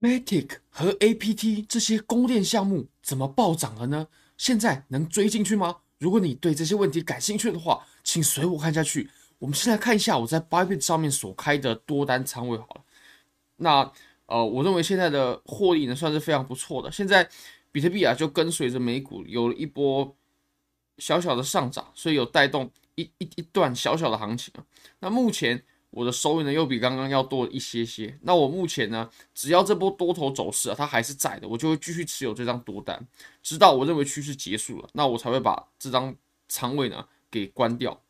Matic 和 APT 这些公链项目怎么暴涨了呢？现在能追进去吗？如果你对这些问题感兴趣的话，请随我看下去。我们先来看一下我在 Bybit 上面所开的多单仓位好了。那呃，我认为现在的获利呢算是非常不错的。现在比特币啊就跟随着美股有了一波小小的上涨，所以有带动一一一段小小的行情。那目前。我的收益呢又比刚刚要多一些些。那我目前呢，只要这波多头走势啊，它还是在的，我就会继续持有这张多单，直到我认为趋势结束了，那我才会把这张仓位呢给关掉。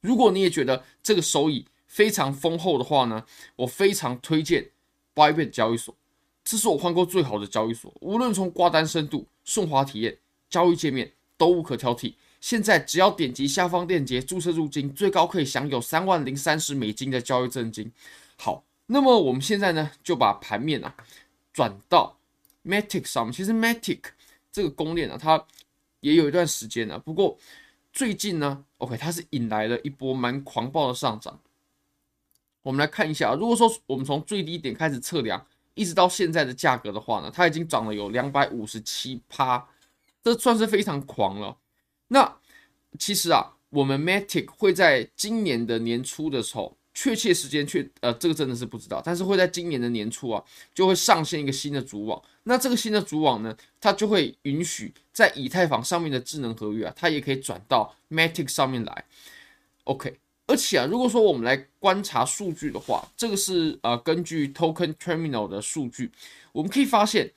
如果你也觉得这个收益非常丰厚的话呢，我非常推荐 Bybit 交易所，这是我换过最好的交易所，无论从挂单深度、顺滑体验、交易界面都无可挑剔。现在只要点击下方链接注册入金，最高可以享有三万零三十美金的交易赠金。好，那么我们现在呢就把盘面啊转到 Matic 上面。其实 Matic 这个公链啊，它也有一段时间了，不过最近呢，OK，它是引来了一波蛮狂暴的上涨。我们来看一下，如果说我们从最低点开始测量，一直到现在的价格的话呢，它已经涨了有两百五十七趴，这算是非常狂了。那其实啊，我们 Matic 会在今年的年初的时候，确切时间确呃，这个真的是不知道，但是会在今年的年初啊，就会上线一个新的主网。那这个新的主网呢，它就会允许在以太坊上面的智能合约啊，它也可以转到 Matic 上面来。OK，而且啊，如果说我们来观察数据的话，这个是呃根据 Token Terminal 的数据，我们可以发现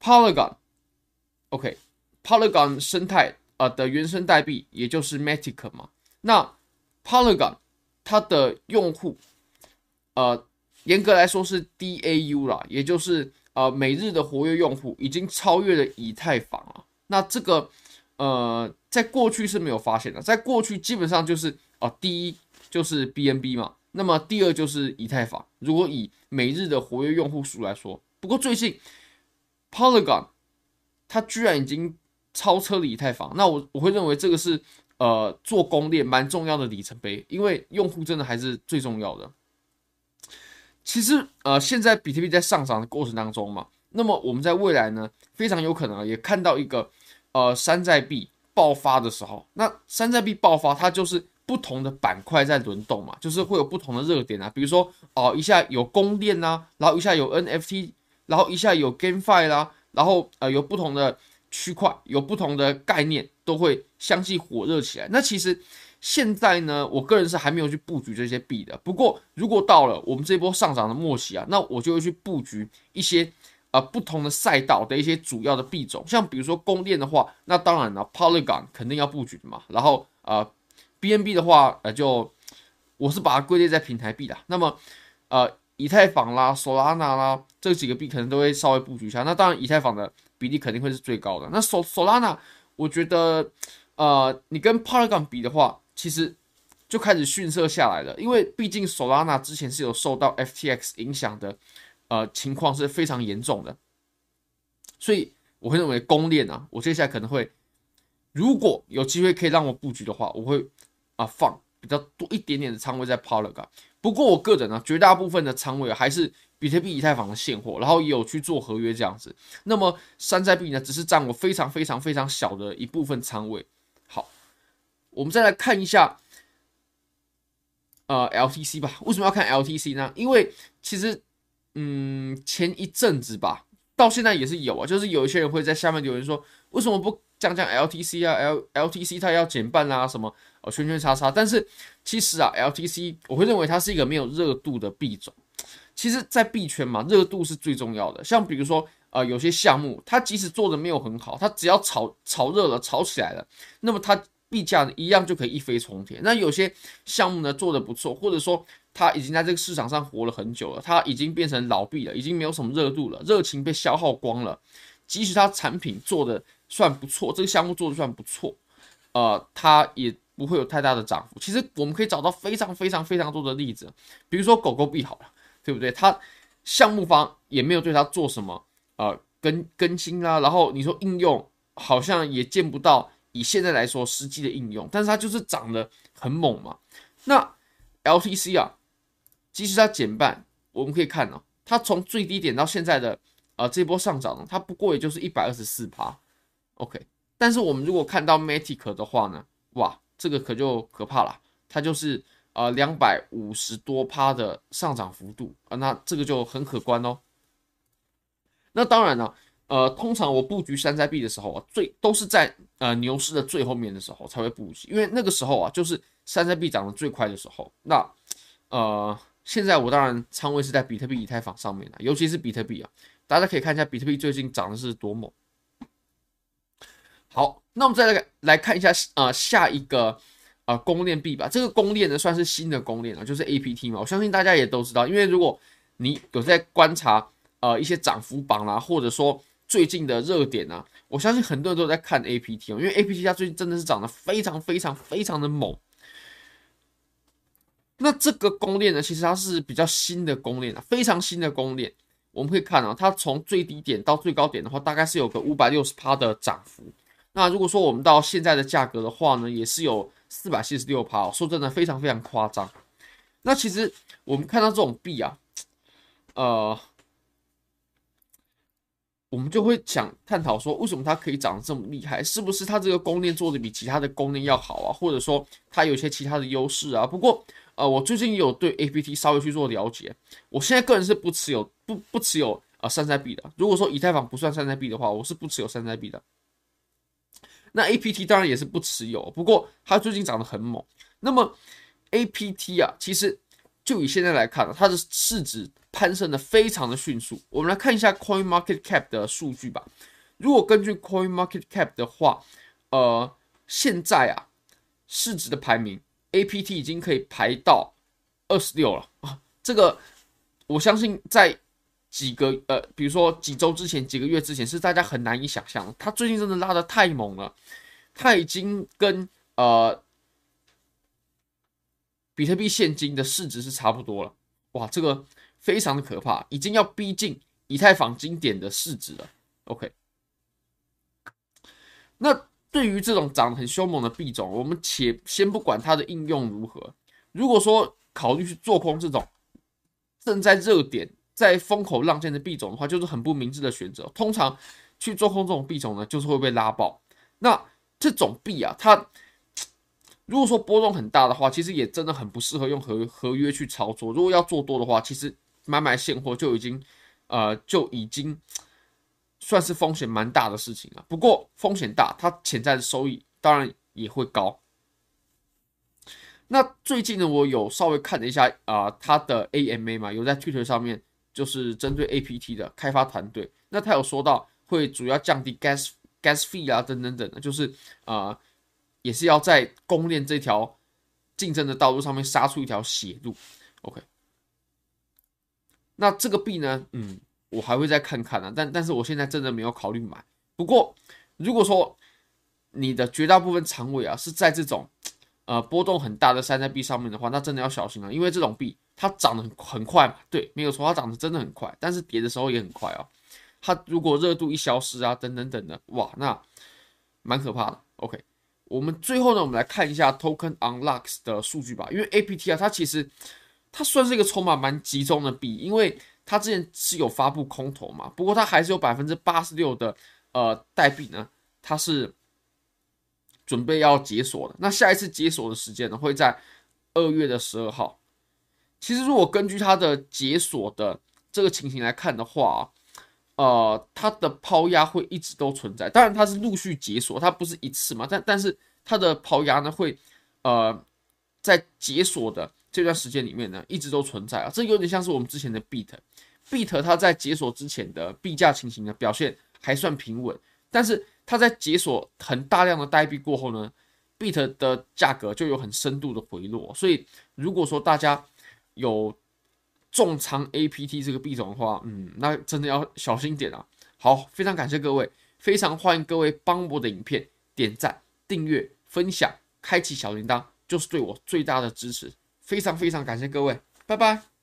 Polygon，OK，Polygon 生态。呃的原生代币，也就是 Matic 嘛。那 Polygon 它的用户，呃，严格来说是 DAU 啦，也就是呃每日的活跃用户已经超越了以太坊了。那这个呃，在过去是没有发现的，在过去基本上就是啊、呃，第一就是 BNB 嘛，那么第二就是以太坊。如果以每日的活跃用户数来说，不过最近 Polygon 它居然已经。超车了以太坊，那我我会认为这个是呃做公链蛮重要的里程碑，因为用户真的还是最重要的。其实呃现在比特币在上涨的过程当中嘛，那么我们在未来呢非常有可能也看到一个呃山寨币爆发的时候，那山寨币爆发它就是不同的板块在轮动嘛，就是会有不同的热点啊，比如说哦、一下有公链呐，然后一下有 NFT，然后一下有 GameFi 啦，然后呃有不同的。区块有不同的概念，都会相继火热起来。那其实现在呢，我个人是还没有去布局这些币的。不过，如果到了我们这波上涨的末期啊，那我就会去布局一些呃不同的赛道的一些主要的币种。像比如说公链的话，那当然了，Polygon 肯定要布局的嘛。然后呃，BNB 的话，呃就我是把它归类在平台币的。那么呃，以太坊啦、Solana 啦这几个币可能都会稍微布局一下。那当然，以太坊的。比例肯定会是最高的。那 Sol Solana，我觉得，呃，你跟 Polygon 比的话，其实就开始逊色下来了。因为毕竟 Solana 之前是有受到 FTX 影响的，呃，情况是非常严重的。所以我会认为公链啊，我接下来可能会，如果有机会可以让我布局的话，我会啊放比较多一点点的仓位在 Polygon。不过我个人呢，绝大部分的仓位还是。比特币、以太坊的现货，然后也有去做合约这样子。那么山寨币呢，只是占我非常非常非常小的一部分仓位。好，我们再来看一下，呃，LTC 吧。为什么要看 LTC 呢？因为其实，嗯，前一阵子吧，到现在也是有啊，就是有一些人会在下面留言说，为什么不讲讲 LTC 啊？L LTC 它要减半啊，什么哦，圈圈叉叉。但是其实啊，LTC 我会认为它是一个没有热度的币种。其实，在币圈嘛，热度是最重要的。像比如说，呃，有些项目，它即使做的没有很好，它只要炒炒热了，炒起来了，那么它币价一样就可以一飞冲天。那有些项目呢做的不错，或者说它已经在这个市场上活了很久了，它已经变成老币了，已经没有什么热度了，热情被消耗光了。即使它产品做的算不错，这个项目做的算不错，呃，它也不会有太大的涨幅。其实我们可以找到非常非常非常多的例子，比如说狗狗币好了。对不对？它项目方也没有对它做什么呃更更新啊，然后你说应用好像也见不到，以现在来说实际的应用，但是它就是涨得很猛嘛。那 LTC 啊，即使它减半，我们可以看哦，它从最低点到现在的呃这波上涨呢，它不过也就是一百二十四趴，OK。但是我们如果看到 Matic 的话呢，哇，这个可就可怕了，它就是呃两百五十多趴的上涨幅度啊，那这个就很可观哦。那当然了，呃，通常我布局山寨币的时候啊，最都是在呃牛市的最后面的时候才会布局，因为那个时候啊，就是山寨币涨得最快的时候。那呃，现在我当然仓位是在比特币、以太坊上面的，尤其是比特币啊，大家可以看一下比特币最近涨的是多猛。好，那我们再来来看一下呃下一个呃公链币吧。这个公链呢算是新的公链啊，就是 APT 嘛。我相信大家也都知道，因为如果你有在观察。呃，一些涨幅榜啦，或者说最近的热点啊，我相信很多人都在看 APT 哦，因为 APT 它最近真的是涨得非常非常非常的猛。那这个公链呢，其实它是比较新的公链啊，非常新的公链。我们可以看啊，它从最低点到最高点的话，大概是有个五百六十趴的涨幅。那如果说我们到现在的价格的话呢，也是有四百七十六趴，说真的非常非常夸张。那其实我们看到这种币啊，呃。我们就会想探讨说，为什么它可以涨得这么厉害？是不是它这个公链做的比其他的公链要好啊？或者说它有一些其他的优势啊？不过，呃，我最近有对 APT 稍微去做了解。我现在个人是不持有不不持有啊山寨币的。如果说以太坊不算山寨币的话，我是不持有山寨币的。那 APT 当然也是不持有，不过它最近涨得很猛。那么 APT 啊，其实就以现在来看，它的市值。攀升的非常的迅速，我们来看一下 Coin Market Cap 的数据吧。如果根据 Coin Market Cap 的话，呃，现在啊，市值的排名，APT 已经可以排到二十六了啊。这个我相信在几个呃，比如说几周之前、几个月之前，是大家很难以想象。它最近真的拉的太猛了，它已经跟呃比特币现金的市值是差不多了。哇，这个。非常的可怕，已经要逼近以太坊经典的市值了。OK，那对于这种涨得很凶猛的币种，我们且先不管它的应用如何。如果说考虑去做空这种正在热点、在风口浪尖的币种的话，就是很不明智的选择。通常去做空这种币种呢，就是会被拉爆。那这种币啊，它如果说波动很大的话，其实也真的很不适合用合合约去操作。如果要做多的话，其实。买买现货就已经，呃，就已经算是风险蛮大的事情了。不过风险大，它潜在的收益当然也会高。那最近呢，我有稍微看了一下啊，它的 AMA 嘛，有在 Twitter 上面就是针对 APT 的开发团队，那他有说到会主要降低 gas gas fee 啊，等等等的，就是啊，也是要在公链这条竞争的道路上面杀出一条血路。OK。那这个币呢？嗯，我还会再看看、啊。但但是我现在真的没有考虑买。不过，如果说你的绝大部分仓位啊是在这种呃波动很大的山寨币上面的话，那真的要小心了、因为这种币它涨得很很快嘛。对，没有错，它涨得真的很快，但是跌的时候也很快哦。它如果热度一消失啊，等等等等的，哇，那蛮可怕的。OK，我们最后呢，我们来看一下 Token Unlocks 的数据吧。因为 APT 啊，它其实。它算是一个筹码蛮集中的币，因为它之前是有发布空投嘛，不过它还是有百分之八十六的呃代币呢，它是准备要解锁的。那下一次解锁的时间呢，会在二月的十二号。其实如果根据它的解锁的这个情形来看的话，呃，它的抛压会一直都存在。当然它是陆续解锁，它不是一次嘛，但但是它的抛压呢会呃在解锁的。这段时间里面呢，一直都存在啊，这有点像是我们之前的 Beat，Beat 它在解锁之前的币价情形呢，表现还算平稳，但是它在解锁很大量的代币过后呢，Beat 的价格就有很深度的回落，所以如果说大家有重仓 APT 这个币种的话，嗯，那真的要小心点啊。好，非常感谢各位，非常欢迎各位帮我的影片点赞、订阅、分享、开启小铃铛，就是对我最大的支持。非常非常感谢各位，拜拜。